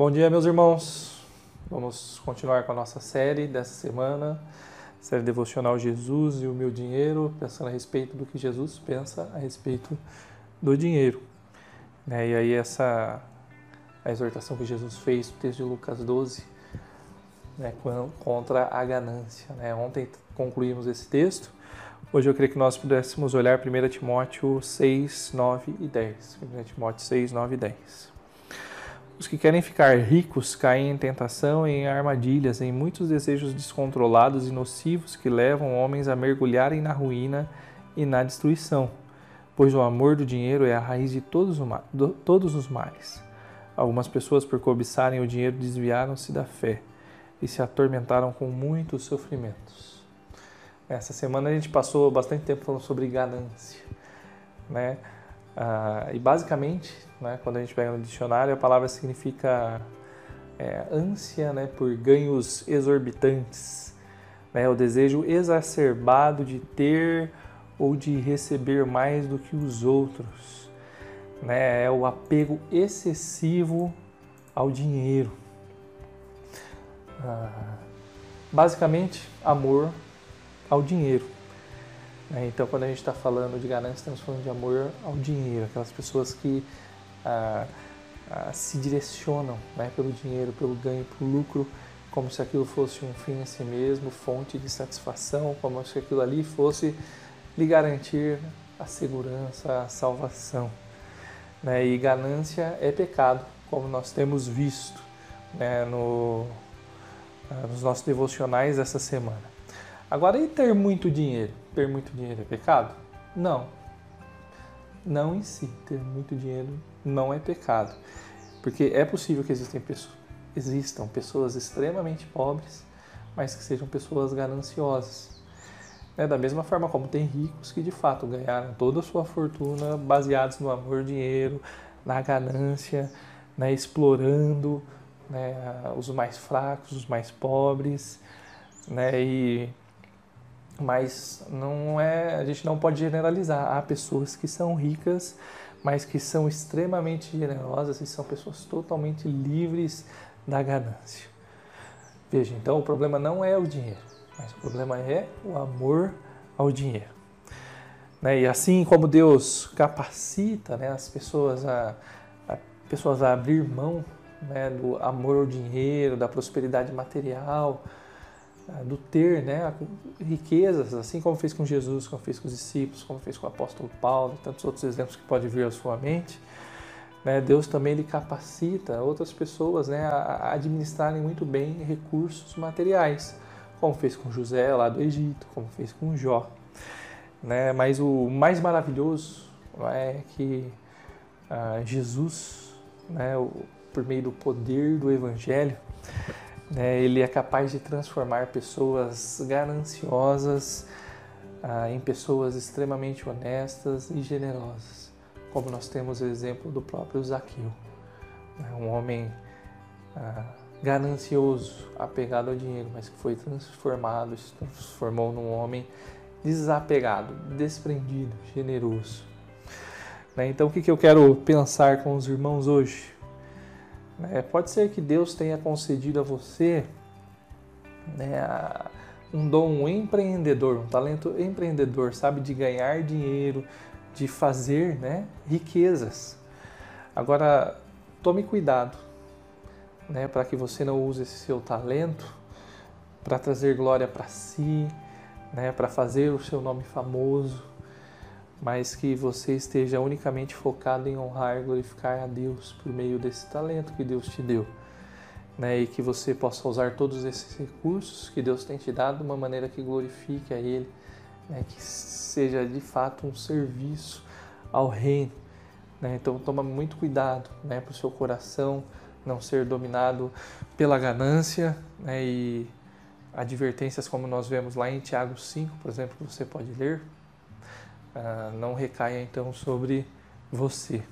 Bom dia, meus irmãos. Vamos continuar com a nossa série dessa semana, série devocional Jesus e o meu dinheiro, pensando a respeito do que Jesus pensa a respeito do dinheiro. Né? E aí essa a exortação que Jesus fez no texto de Lucas 12, né, contra a ganância. Né? Ontem concluímos esse texto. Hoje eu queria que nós pudéssemos olhar 1 Timóteo 6, 9 e 10. 1 Timóteo 6, 9 e 10. Os que querem ficar ricos caem em tentação e em armadilhas, em muitos desejos descontrolados e nocivos que levam homens a mergulharem na ruína e na destruição, pois o amor do dinheiro é a raiz de todos, todos os males. Algumas pessoas, por cobiçarem o dinheiro, desviaram-se da fé e se atormentaram com muitos sofrimentos. Essa semana a gente passou bastante tempo falando sobre ganância, né? Ah, e basicamente, né, quando a gente pega no dicionário, a palavra significa é, ânsia né, por ganhos exorbitantes, né, o desejo exacerbado de ter ou de receber mais do que os outros, né, é o apego excessivo ao dinheiro. Ah, basicamente, amor ao dinheiro. Né? Então, quando a gente está falando de ganância, estamos falando de amor ao dinheiro, aquelas pessoas que ah, ah, se direcionam né, pelo dinheiro, pelo ganho, pelo lucro, como se aquilo fosse um fim em si mesmo, fonte de satisfação, como se aquilo ali fosse lhe garantir a segurança, a salvação. Né? E ganância é pecado, como nós temos visto né, no, ah, nos nossos devocionais essa semana. Agora, e ter muito dinheiro? Ter muito dinheiro é pecado? Não. Não em si. Ter muito dinheiro não é pecado. Porque é possível que existem existam pessoas extremamente pobres, mas que sejam pessoas gananciosas. É, da mesma forma como tem ricos que de fato ganharam toda a sua fortuna baseados no amor, dinheiro, na ganância, né, explorando né, os mais fracos, os mais pobres, né, e mas não é, a gente não pode generalizar. Há pessoas que são ricas, mas que são extremamente generosas e são pessoas totalmente livres da ganância. Veja, então o problema não é o dinheiro, mas o problema é o amor ao dinheiro. Né? E assim como Deus capacita né, as pessoas a, a, pessoas a abrir mão né, do amor ao dinheiro, da prosperidade material, do ter né, riquezas, assim como fez com Jesus, como fez com os discípulos, como fez com o apóstolo Paulo, e tantos outros exemplos que pode vir à sua mente. Né, Deus também lhe capacita outras pessoas né, a administrarem muito bem recursos materiais, como fez com José lá do Egito, como fez com Jó. Né, mas o mais maravilhoso é que ah, Jesus, né, por meio do poder do Evangelho, né, ele é capaz de transformar pessoas gananciosas ah, em pessoas extremamente honestas e generosas, como nós temos o exemplo do próprio Zaqueu, né, um homem ah, ganancioso, apegado ao dinheiro, mas que foi transformado, se transformou num homem desapegado, desprendido, generoso. Né, então, o que eu quero pensar com os irmãos hoje? É, pode ser que Deus tenha concedido a você né, um dom empreendedor, um talento empreendedor, sabe, de ganhar dinheiro, de fazer né, riquezas. Agora, tome cuidado né, para que você não use esse seu talento para trazer glória para si, né, para fazer o seu nome famoso, mas que você esteja unicamente focado em honrar e glorificar a Deus por meio desse talento que Deus te deu. Né? E que você possa usar todos esses recursos que Deus tem te dado de uma maneira que glorifique a Ele, né? que seja de fato um serviço ao Reino. Né? Então toma muito cuidado né? para o seu coração não ser dominado pela ganância né? e advertências como nós vemos lá em Tiago 5, por exemplo, que você pode ler, ah, não recaia então sobre você.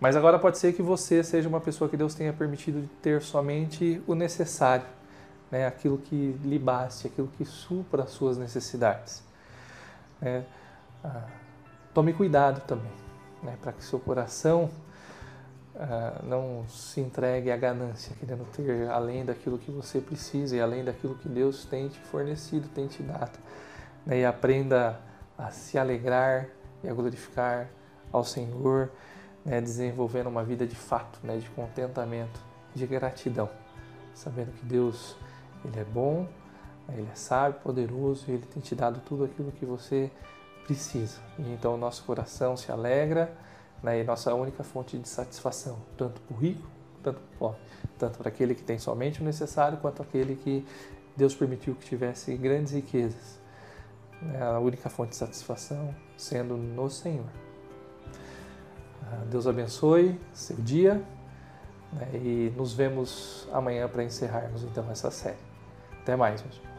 Mas agora pode ser que você seja uma pessoa que Deus tenha permitido ter somente o necessário, né? aquilo que lhe baste, aquilo que supra as suas necessidades. É, ah, tome cuidado também, né? para que seu coração uh, não se entregue à ganância, querendo ter além daquilo que você precisa e além daquilo que Deus tem te fornecido, tem te dado. Né? E aprenda a se alegrar e a glorificar ao Senhor, né? desenvolvendo uma vida de fato, né? de contentamento, de gratidão, sabendo que Deus ele é bom, ele é sábio, poderoso e ele tem te dado tudo aquilo que você precisa. E então o nosso coração se alegra né, e nossa única fonte de satisfação, tanto para o rico, tanto para o pobre, tanto para aquele que tem somente o necessário, quanto aquele que Deus permitiu que tivesse grandes riquezas. Né, a única fonte de satisfação sendo no Senhor. Ah, Deus abençoe seu dia né, e nos vemos amanhã para encerrarmos então essa série. Até mais, meus